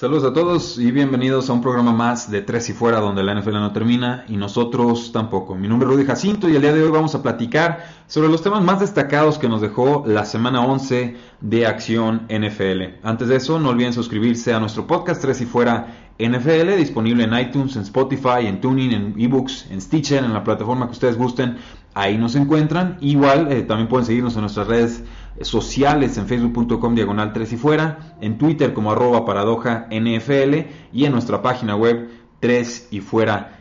Saludos a todos y bienvenidos a un programa más de Tres y Fuera donde la NFL no termina y nosotros tampoco. Mi nombre es Rudy Jacinto y el día de hoy vamos a platicar sobre los temas más destacados que nos dejó la semana 11 de Acción NFL. Antes de eso, no olviden suscribirse a nuestro podcast Tres y Fuera NFL, disponible en iTunes, en Spotify, en Tuning, en eBooks, en Stitcher, en la plataforma que ustedes gusten. Ahí nos encuentran. Igual eh, también pueden seguirnos en nuestras redes sociales en facebook.com diagonal 3 y fuera, en Twitter como arroba paradoja NFL y en nuestra página web 3 y fuera.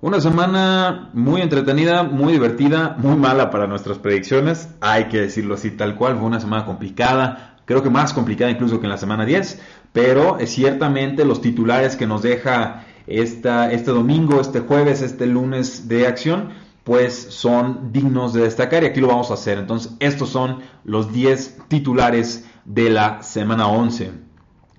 Una semana muy entretenida, muy divertida, muy mala para nuestras predicciones, hay que decirlo así tal cual, fue una semana complicada, creo que más complicada incluso que en la semana 10, pero es ciertamente los titulares que nos deja esta, este domingo, este jueves, este lunes de acción, pues son dignos de destacar y aquí lo vamos a hacer. Entonces, estos son los 10 titulares de la semana 11.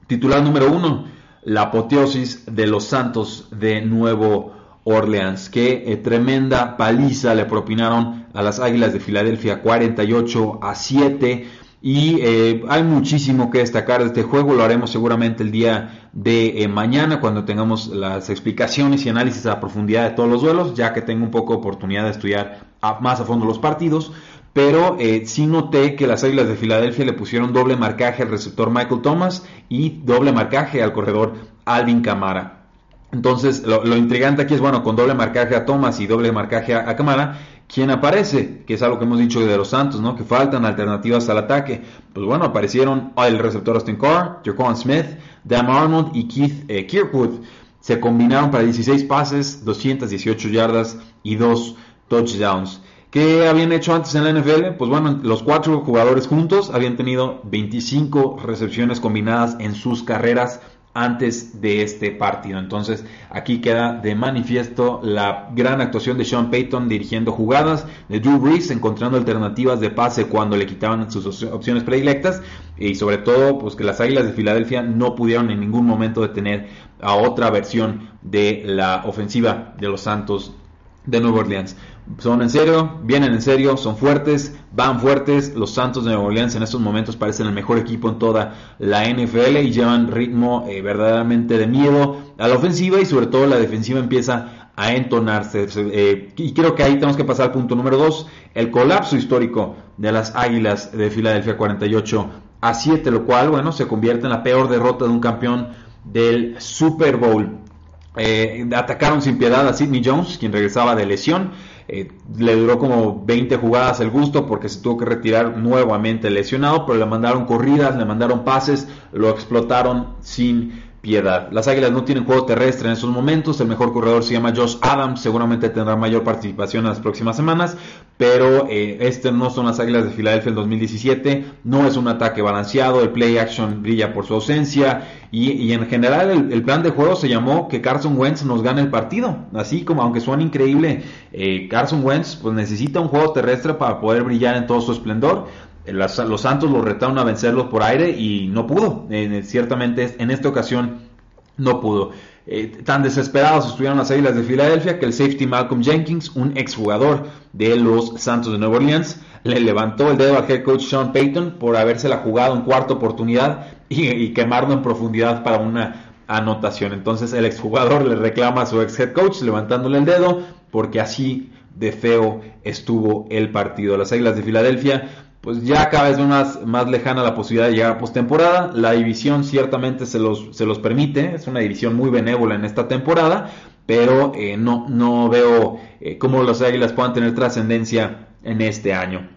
Titular número 1, la apoteosis de los Santos de Nuevo Orleans. Qué eh, tremenda paliza le propinaron a las Águilas de Filadelfia 48 a 7 y eh, hay muchísimo que destacar de este juego, lo haremos seguramente el día de eh, mañana cuando tengamos las explicaciones y análisis a profundidad de todos los duelos, ya que tengo un poco oportunidad de estudiar más a fondo los partidos. Pero eh, sí noté que las Águilas de Filadelfia le pusieron doble marcaje al receptor Michael Thomas y doble marcaje al corredor Alvin Camara. Entonces, lo, intrigante aquí es, bueno, con doble marcaje a Thomas y doble marcaje a, a Camara, ¿Quién aparece? Que es algo que hemos dicho de los Santos, ¿no? Que faltan alternativas al ataque. Pues bueno, aparecieron el receptor Austin Carr, Jaquan Smith, Dan Arnold y Keith eh, Kirkwood. Se combinaron para 16 pases, 218 yardas y 2 touchdowns. ¿Qué habían hecho antes en la NFL? Pues bueno, los cuatro jugadores juntos habían tenido 25 recepciones combinadas en sus carreras antes de este partido. Entonces aquí queda de manifiesto la gran actuación de Sean Payton dirigiendo jugadas, de Drew Brees encontrando alternativas de pase cuando le quitaban sus opciones predilectas y sobre todo pues que las Águilas de Filadelfia no pudieron en ningún momento detener a otra versión de la ofensiva de los Santos de Nueva Orleans. Son en serio, vienen en serio, son fuertes, van fuertes. Los Santos de Nueva Orleans en estos momentos parecen el mejor equipo en toda la NFL y llevan ritmo eh, verdaderamente de miedo a la ofensiva y sobre todo la defensiva empieza a entonarse. Eh, y creo que ahí tenemos que pasar al punto número 2, el colapso histórico de las Águilas de Filadelfia 48 a 7, lo cual, bueno, se convierte en la peor derrota de un campeón del Super Bowl. Eh, atacaron sin piedad a Sidney Jones, quien regresaba de lesión. Eh, le duró como 20 jugadas el gusto porque se tuvo que retirar nuevamente lesionado, pero le mandaron corridas, le mandaron pases, lo explotaron sin piedad. Las Águilas no tienen juego terrestre en esos momentos. El mejor corredor se llama Josh Adams. Seguramente tendrá mayor participación en las próximas semanas. Pero eh, este no son las Águilas de Filadelfia en 2017. No es un ataque balanceado. El play action brilla por su ausencia. Y, en general el, plan de juego se llamó que Carson Wentz nos gane el partido. Así como aunque suene increíble, eh, Carson Wentz pues necesita un juego terrestre para poder brillar en todo su esplendor los Santos lo retaron a vencerlos por aire y no pudo. ciertamente en esta ocasión no pudo. Eh, tan desesperados estuvieron las Águilas de Filadelfia que el safety Malcolm Jenkins, un exjugador de los Santos de Nueva Orleans, le levantó el dedo al head coach Sean Payton por habérsela jugado en cuarta oportunidad y, y quemarlo en profundidad para una anotación. Entonces el exjugador le reclama a su ex head coach levantándole el dedo porque así de feo estuvo el partido. Las Águilas de Filadelfia pues ya cada vez más, más lejana la posibilidad de llegar a postemporada. La división ciertamente se los, se los permite, es una división muy benévola en esta temporada, pero eh, no, no veo eh, cómo los Águilas puedan tener trascendencia en este año.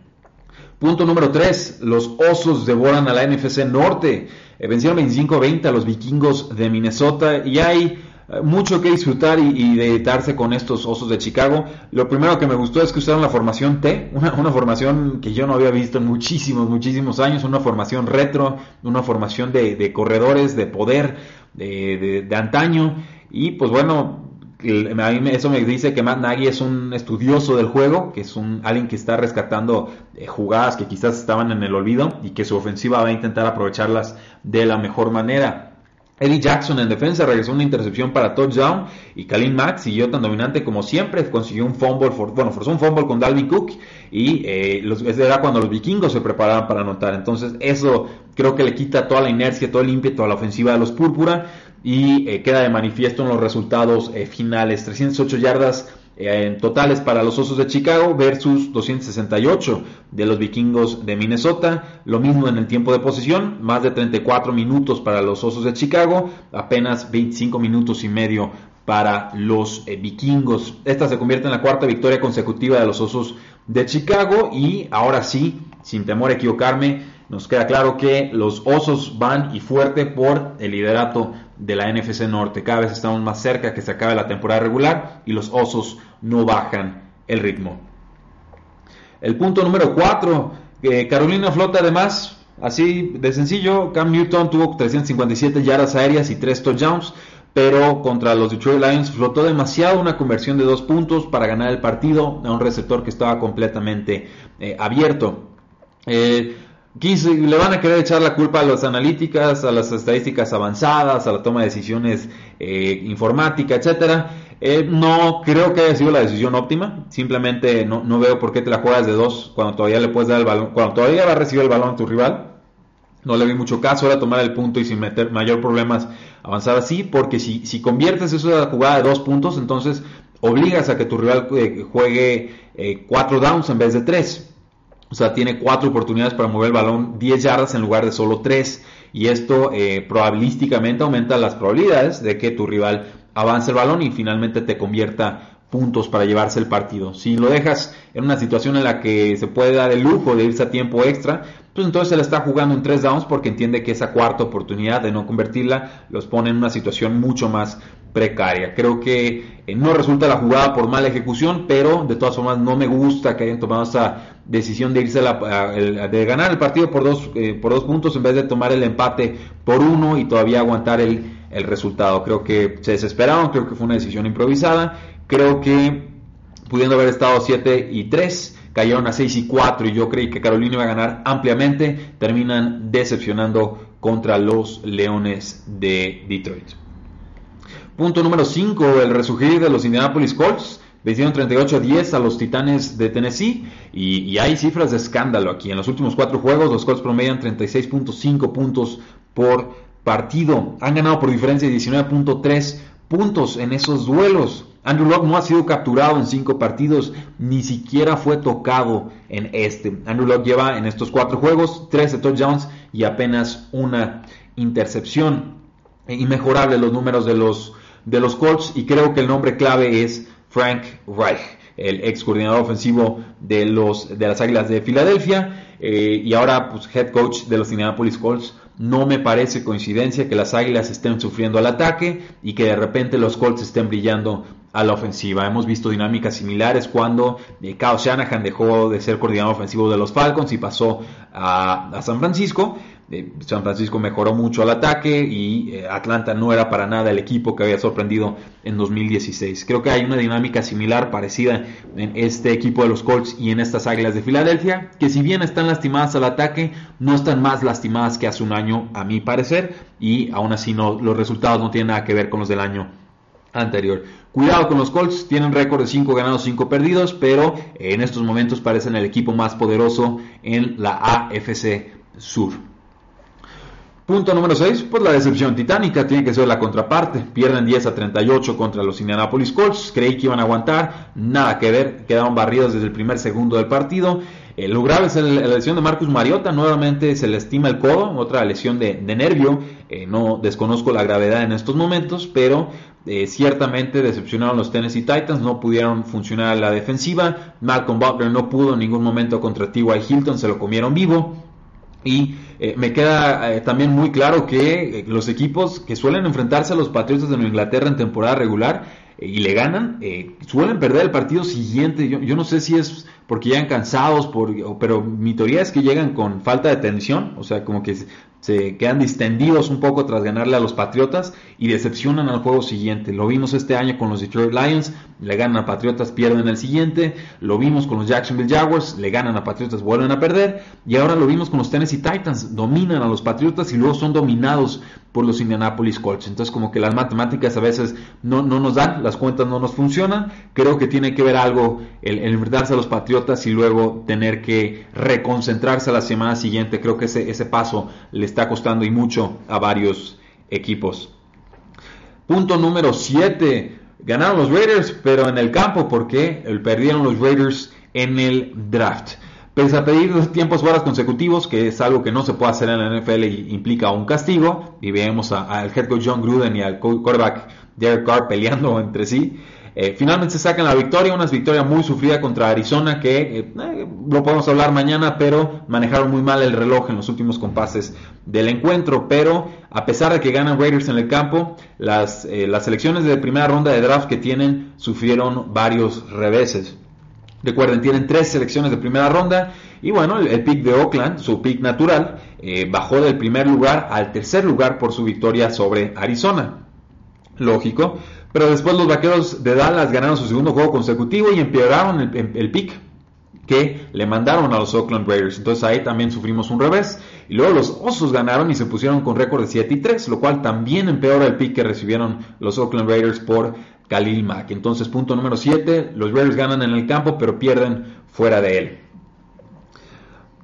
Punto número 3. Los Osos devoran a la NFC Norte. Eh, vencieron 25-20 a los vikingos de Minnesota y hay mucho que disfrutar y, y dedicarse con estos Osos de Chicago. Lo primero que me gustó es que usaron la formación T, una, formación que yo no había visto en muchísimos, muchísimos años, una formación retro, una formación de, corredores, de poder, de, de, de antaño. Y pues bueno, a mí eso me dice que Matt Nagy es un estudioso del juego, que es un alguien que está rescatando eh, jugadas que quizás estaban en el olvido y que su ofensiva va a intentar aprovecharlas de la mejor manera. Eddie Jackson en defensa regresó una intercepción para touchdown y Kalin Mack siguió tan dominante como siempre, consiguió un fumble, bueno, forzó un fumble con Dalvin Cook y eh, los, era cuando los vikingos se preparaban para anotar. Entonces eso creo que le quita toda la inercia, todo el ímpetu a la ofensiva de los púrpura y eh, queda de manifiesto en los resultados eh, finales. 308 yardas en totales para los Osos de Chicago versus 268 de los Vikingos de Minnesota. Lo mismo en el tiempo de posición, más de 34 minutos para los Osos de Chicago, apenas 25 minutos y medio para los vikingos. Esta se convierte en la cuarta victoria consecutiva de los Osos de Chicago y ahora sí, sin temor a equivocarme, nos queda claro que los Osos van y fuerte por el liderato de la NFC Norte. Cada vez estamos más cerca que se acabe la temporada regular y los Osos no bajan el ritmo. El punto número 4, Carolina flota además, así de sencillo, Cam Newton tuvo 357 yardas aéreas y 3 touchdowns, pero contra los Detroit Lions flotó demasiado una conversión de dos puntos para ganar el partido a un receptor que estaba completamente eh, abierto. Eh, le van a querer echar la culpa a las analíticas, a las estadísticas avanzadas, a la toma de decisiones eh, informática, etcétera. Eh, no creo que haya sido la decisión óptima. Simplemente no, veo por qué te la juegas de dos cuando todavía le puedes dar el balón, cuando todavía va a recibir el balón a tu rival. No le vi mucho caso, era tomar el punto y sin meter mayor problemas avanzar así, porque si, si conviertes eso de la jugada de dos puntos, entonces obligas a que tu rival eh, juegue cuatro downs en vez de tres. O sea, tiene cuatro oportunidades para mover el balón 10 yardas en lugar de solo 3. Y esto eh, probabilísticamente aumenta las probabilidades de que tu rival avance el balón y finalmente te convierta puntos para llevarse el partido. Si lo dejas en una situación en la que se puede dar el lujo de irse a tiempo extra, pues entonces se le está jugando en tres downs porque entiende que esa cuarta oportunidad de no convertirla los pone en una situación mucho más precaria. Creo que eh, no resulta la jugada por mala ejecución, pero de todas formas no me gusta que hayan tomado esa decisión de irse de ganar el partido por dos, eh, por dos puntos en vez de tomar el empate por uno y todavía aguantar el, el resultado. Creo que se desesperaron, creo que fue una decisión improvisada, creo que pudiendo haber estado 7 y 3 cayeron a 6 y 4 y yo creí que Carolina iba a ganar ampliamente, terminan decepcionando contra los Leones de Detroit. Punto número 5, el resurgir de los Indianapolis Colts. Vencieron 38 a 10 a los Titanes de Tennessee y, hay cifras de escándalo aquí. En los últimos cuatro juegos los Colts promedian 36.5 puntos por partido. Han ganado por diferencia de 19.3 puntos en esos duelos. Andrew Locke no ha sido capturado en cinco partidos, ni siquiera fue tocado en este. Andrew Locke lleva en estos cuatro juegos 13 touchdowns y apenas una intercepción. Inmejorable los números de los, de los Colts y creo que el nombre clave es Frank Reich, el ex coordinador ofensivo de, los, de las Águilas de Filadelfia eh, y ahora pues, head coach de los Indianapolis Colts. No me parece coincidencia que las Águilas estén sufriendo al ataque y que de repente los Colts estén brillando a la ofensiva. Hemos visto dinámicas similares cuando eh, Kyle Shanahan dejó de ser coordinador ofensivo de los Falcons y pasó a, San Francisco. Eh, San Francisco mejoró mucho al ataque y eh, Atlanta no era para nada el equipo que había sorprendido en 2016. Creo que hay una dinámica similar, parecida en este equipo de los Colts y en estas Águilas de Filadelfia, que si bien están lastimadas al ataque, no están más lastimadas que hace un año, a mi parecer, y aún así no, los resultados no tienen nada que ver con los del año anterior. Cuidado con los Colts, tienen récord de 5 ganados, 5 perdidos, pero en estos momentos parecen el equipo más poderoso en la AFC Sur. Punto número 6, pues la decepción titánica tiene que ser la contraparte. Pierden 10 a 38 contra los Indianapolis Colts. Creí que iban a aguantar, nada que ver, quedaron barridos desde el primer segundo del partido. Eh, lo grave es la lesión de Marcus Mariota, nuevamente se le estima el codo, otra lesión de, nervio. Eh, no desconozco la gravedad en estos momentos, pero eh, ciertamente decepcionaron los Tennessee Titans, no pudieron funcionar la defensiva. Malcolm Butler no pudo en ningún momento contra T.Y. Hilton, se lo comieron vivo. Y eh, me queda también muy claro que los equipos que suelen enfrentarse a los Patriotas de Nueva Inglaterra en temporada regular y le ganan, suelen perder el partido siguiente. Yo, no sé si es porque llegan cansados, pero mi teoría es que llegan con falta de tensión, o sea, como que se quedan distendidos un poco tras ganarle a los Patriotas y decepcionan al juego siguiente. Lo vimos este año con los Detroit Lions, le ganan a Patriotas, pierden el siguiente. Lo vimos con los Jacksonville Jaguars, le ganan a Patriotas, vuelven a perder. Y ahora lo vimos con los Tennessee Titans, dominan a los Patriotas y luego son dominados por los Indianapolis Colts. Entonces como que las matemáticas a veces no, no nos dan, las cuentas no nos funcionan. Creo que tiene que ver algo el, el enfrentarse a los Patriotas y luego tener que reconcentrarse a la semana siguiente. Creo que ese, ese paso les está costando y mucho a varios equipos. Punto número 7. Ganaron los Raiders, pero en el campo, porque perdieron los Raiders en el draft. Pese a pedir tiempos fuera consecutivos, que es algo que no se puede hacer en la NFL y implica un castigo, y vemos al head coach John Gruden y al quarterback Derek Carr peleando entre sí, eh, finalmente sacan la victoria, una victoria muy sufrida contra Arizona que eh, eh, lo podemos hablar mañana, pero manejaron muy mal el reloj en los últimos compases del encuentro. Pero a pesar de que ganan Raiders en el campo, las, las selecciones de primera ronda de draft que tienen sufrieron varios reveses. Recuerden, tienen tres selecciones de primera ronda y bueno, el, pick de Oakland, su pick natural, bajó del primer lugar al tercer lugar por su victoria sobre Arizona. Lógico, pero después los vaqueros de Dallas ganaron su segundo juego consecutivo y empeoraron el, pick que le mandaron a los Oakland Raiders. Entonces ahí también sufrimos un revés. Y luego los Osos ganaron y se pusieron con récord de 7 y 3, lo cual también empeora el pick que recibieron los Oakland Raiders por Khalil Mack. Entonces, punto número 7, los Raiders ganan en el campo, pero pierden fuera de él.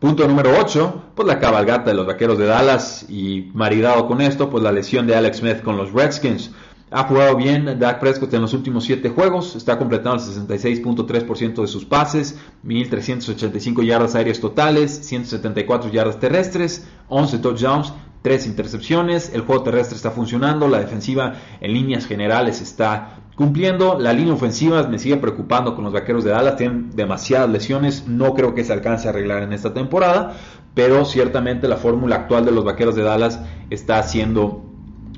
Punto número 8, pues la cabalgata de los vaqueros de Dallas y maridado con esto, pues la lesión de Alex Smith con los Redskins. Ha jugado bien Dak Prescott en los últimos 7 juegos, está completando el 66.3% de sus pases, 1.385 yardas aéreas totales, 174 yardas terrestres, 11 touchdowns, 3 intercepciones, el juego terrestre está funcionando, la defensiva en líneas generales está cumpliendo, la línea ofensiva me sigue preocupando con los vaqueros de Dallas, tienen demasiadas lesiones, no creo que se alcance a arreglar en esta temporada, pero ciertamente la fórmula actual de los vaqueros de Dallas está siendo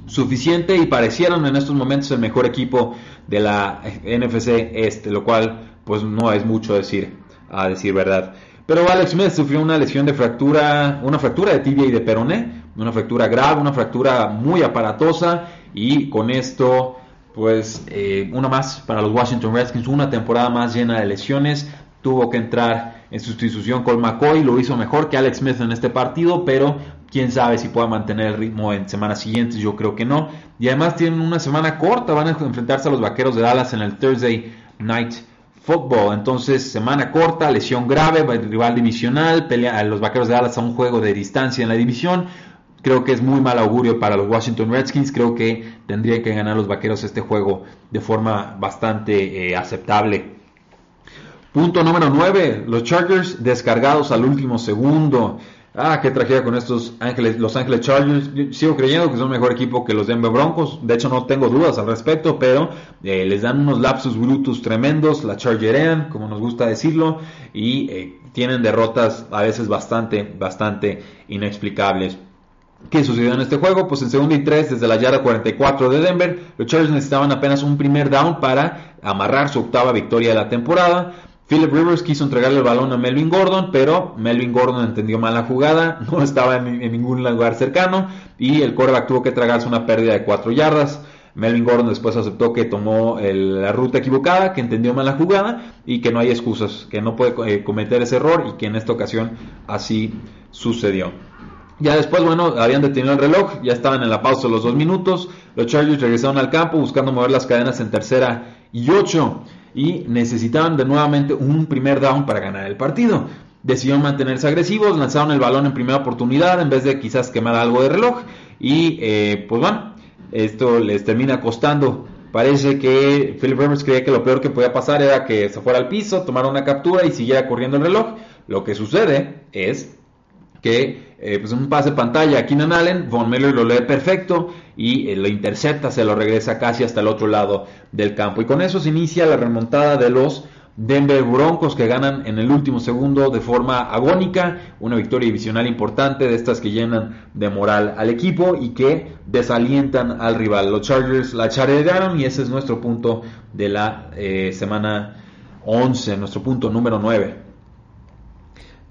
suficiente y parecieron en estos momentos el mejor equipo de la NFC este, lo cual pues no es mucho decir, a decir verdad. Pero Alex Smith sufrió una lesión de fractura, una fractura de tibia y de peroné, una fractura grave, una fractura muy aparatosa y con esto pues eh, una más para los Washington Redskins, una temporada más llena de lesiones, tuvo que entrar en sustitución con McCoy, lo hizo mejor que Alex Smith en este partido, pero quién sabe si pueda mantener el ritmo en semanas siguientes, yo creo que no. Y además tienen una semana corta, van a enfrentarse a los Vaqueros de Dallas en el Thursday Night Football. Entonces, semana corta, lesión grave, rival divisional, pelea a los Vaqueros de Dallas a un juego de distancia en la división. Creo que es muy mal augurio para los Washington Redskins. Creo que tendrían que ganar los Vaqueros este juego de forma bastante eh, aceptable. Punto número 9. Los Chargers descargados al último segundo. Ah, qué tragedia con estos Ángeles, Los Ángeles Chargers. sigo creyendo que son mejor equipo que los Denver Broncos. De hecho, no tengo dudas al respecto, pero eh, les dan unos lapsus brutos tremendos. La Chargerean, como nos gusta decirlo, y eh, tienen derrotas a veces bastante, bastante inexplicables. ¿Qué sucedió en este juego? Pues en segundo y tres, desde la yarda 44 de Denver, los Chargers necesitaban apenas un primer down para amarrar su octava victoria de la temporada. Philip Rivers quiso entregarle el balón a Melvin Gordon, pero Melvin Gordon entendió mal la jugada, no estaba en, ningún lugar cercano y el quarterback tuvo que tragarse una pérdida de 4 yardas. Melvin Gordon después aceptó que tomó la ruta equivocada, que entendió mal la jugada y que no hay excusas, que no puede eh, cometer ese error y que en esta ocasión así sucedió. Ya después, bueno, habían detenido el reloj, ya estaban en la pausa los dos minutos. Los Chargers regresaron al campo buscando mover las cadenas en tercera y ocho y necesitaban de nuevamente un primer down para ganar el partido. Decidieron mantenerse agresivos, lanzaron el balón en primera oportunidad en vez de quizás quemar algo de reloj y eh, pues bueno, esto les termina costando. Parece que Philip Rivers creía que lo peor que podía pasar era que se fuera al piso, tomara una captura y siguiera corriendo el reloj. Lo que sucede es que eh, pues un pase pantalla a Keenan Allen, Von Miller lo lee perfecto y eh, lo intercepta, se lo regresa casi hasta el otro lado del campo. Y con eso se inicia la remontada de los Denver Broncos que ganan en el último segundo de forma agónica, una victoria divisional importante de estas que llenan de moral al equipo y que desalientan al rival. Los Chargers la charearon y ese es nuestro punto de la eh, semana 11, nuestro punto número 9.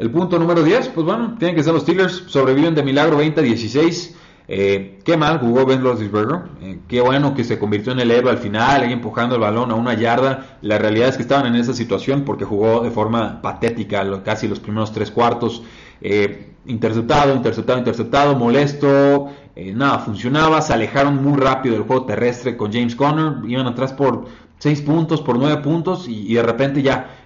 El punto número 10, pues bueno, tienen que ser los Steelers, sobreviven de milagro 20-16. Eh, qué mal jugó Ben Roethlisberger. Eh, qué bueno que se convirtió en el héroe al final, ahí empujando el balón a una yarda. La realidad es que estaban en esa situación porque jugó de forma patética casi los primeros tres cuartos. Eh, interceptado, interceptado, interceptado, molesto. nada, funcionaba. Se alejaron muy rápido del juego terrestre con James Conner. Iban atrás por 6 puntos, por 9 puntos y, de repente ya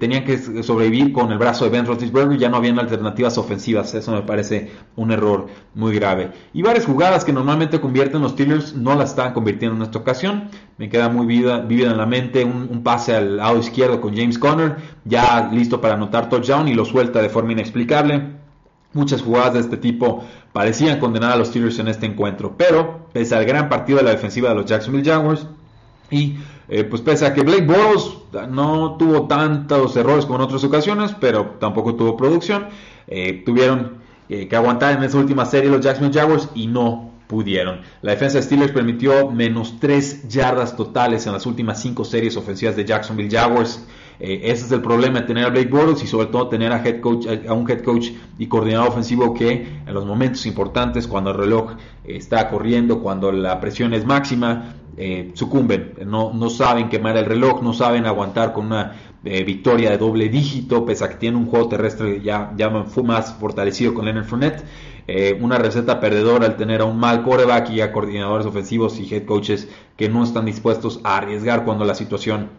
tenían que sobrevivir con el brazo de Ben Roethlisberger. Ya no habían alternativas ofensivas. Eso me parece un error muy grave. Y varias jugadas que normalmente convierten los Steelers no las estaban convirtiendo en esta ocasión. Me queda muy vivida, en la mente un, pase al lado izquierdo con James Conner, ya listo para anotar touchdown y lo suelta de forma inexplicable. Muchas jugadas de este tipo parecían condenar a los Steelers en este encuentro, pero pese al gran partido de la defensiva de los Jacksonville Jaguars y eh, pues pese a que Blake Bortles no tuvo tantos errores como en otras ocasiones, pero tampoco tuvo producción, eh, tuvieron eh, que aguantar en esa última serie los Jacksonville Jaguars y no pudieron. La defensa de Steelers permitió menos 3 yardas totales en las últimas 5 series ofensivas de Jacksonville Jaguars. Ese es el problema de tener a Blake Bortles y sobre todo tener a, head coach, a un head coach y coordinador ofensivo que en los momentos importantes, cuando el reloj está corriendo, cuando la presión es máxima, eh, sucumben. No, no saben quemar el reloj, no saben aguantar con una victoria de doble dígito, pese a que tiene un juego terrestre ya, ya más fortalecido con Leonard Fournette. Eh, una receta perdedora al tener a un mal coreback y a coordinadores ofensivos y head coaches que no están dispuestos a arriesgar cuando la situación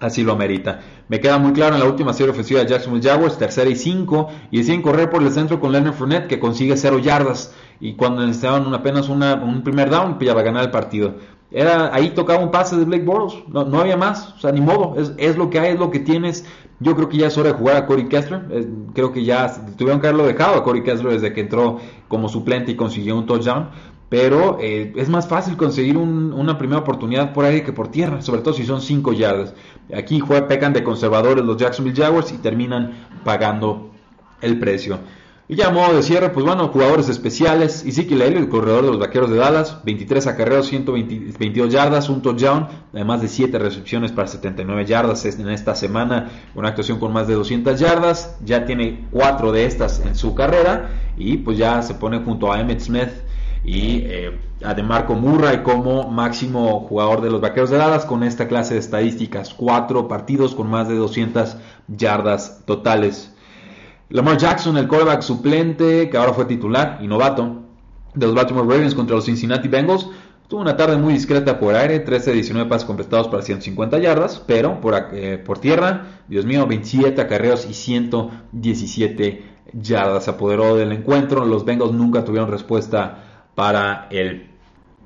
así lo amerita. Me queda muy claro en la última serie ofensiva de Jacksonville Jaguars, tercera y cinco, y deciden correr por el centro con Leonard Fournette, que consigue cero yardas, y cuando necesitaban apenas un primer down, ya va a ganar el partido. Era, ahí tocaba un pase de Blake Bortles, no, no había más, o sea, ni modo, es, es, lo que hay, es lo que tienes. Yo creo que ya es hora de jugar a Corey Kessler, creo que ya tuvieron que haberlo dejado a Corey Kessler desde que entró como suplente y consiguió un touchdown, pero eh, es más fácil conseguir una primera oportunidad por aire que por tierra, sobre todo si son 5 yardas. Aquí juegan, pecan de conservadores los Jacksonville Jaguars y terminan pagando el precio. Y ya a modo de cierre, pues bueno, jugadores especiales. Ezekiel Elliott, el corredor de los Vaqueros de Dallas, 23 acarreos, 122 yardas, un touchdown, además de 7 recepciones para 79 yardas en esta semana, una actuación con más de 200 yardas. Ya tiene 4 de estas en su carrera y pues ya se pone junto a Emmett Smith y eh, a DeMarco Murray como máximo jugador de los Vaqueros de Dallas con esta clase de estadísticas. 4 partidos con más de 200 yardas totales. Lamar Jackson, el quarterback suplente, que ahora fue titular y novato de los Baltimore Ravens contra los Cincinnati Bengals, tuvo una tarde muy discreta por aire, 13 de 19 pases completados para 150 yardas, pero por, eh, por tierra, Dios mío, 27 acarreos y 117 yardas. Se apoderó del encuentro, los Bengals nunca tuvieron respuesta para el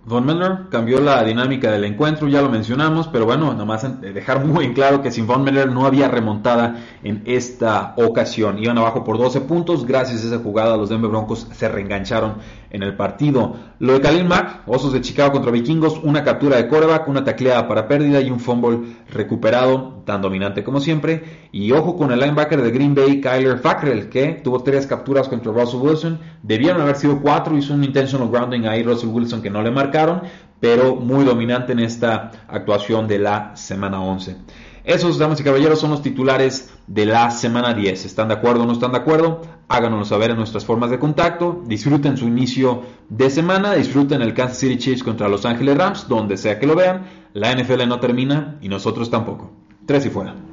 Von Miller cambió la dinámica del encuentro, ya lo mencionamos, pero bueno, nada más dejar muy en claro que sin Von Miller no había remontada en esta ocasión. Iban abajo por 12 puntos, gracias a esa jugada los Denver Broncos se reengancharon en el partido. Lo de Khalil Mack, Osos de Chicago contra Vikingos, una captura de coreback, una tacleada para pérdida y un fumble recuperado, tan dominante como siempre. Y ojo con el linebacker de Green Bay, Kyler Fackrell, que tuvo tres capturas contra Russell Wilson. Debieron haber sido cuatro, hizo un intentional grounding ahí Russell Wilson que no le pero muy dominante en esta actuación de la semana 11. Esos, damas y caballeros, son los titulares de la semana 10. ¿Están de acuerdo o no están de acuerdo? Háganoslo saber en nuestras formas de contacto. Disfruten su inicio de semana. Disfruten el Kansas City Chiefs contra Los Ángeles Rams, donde sea que lo vean. La NFL no termina y nosotros tampoco. Tres y fuera.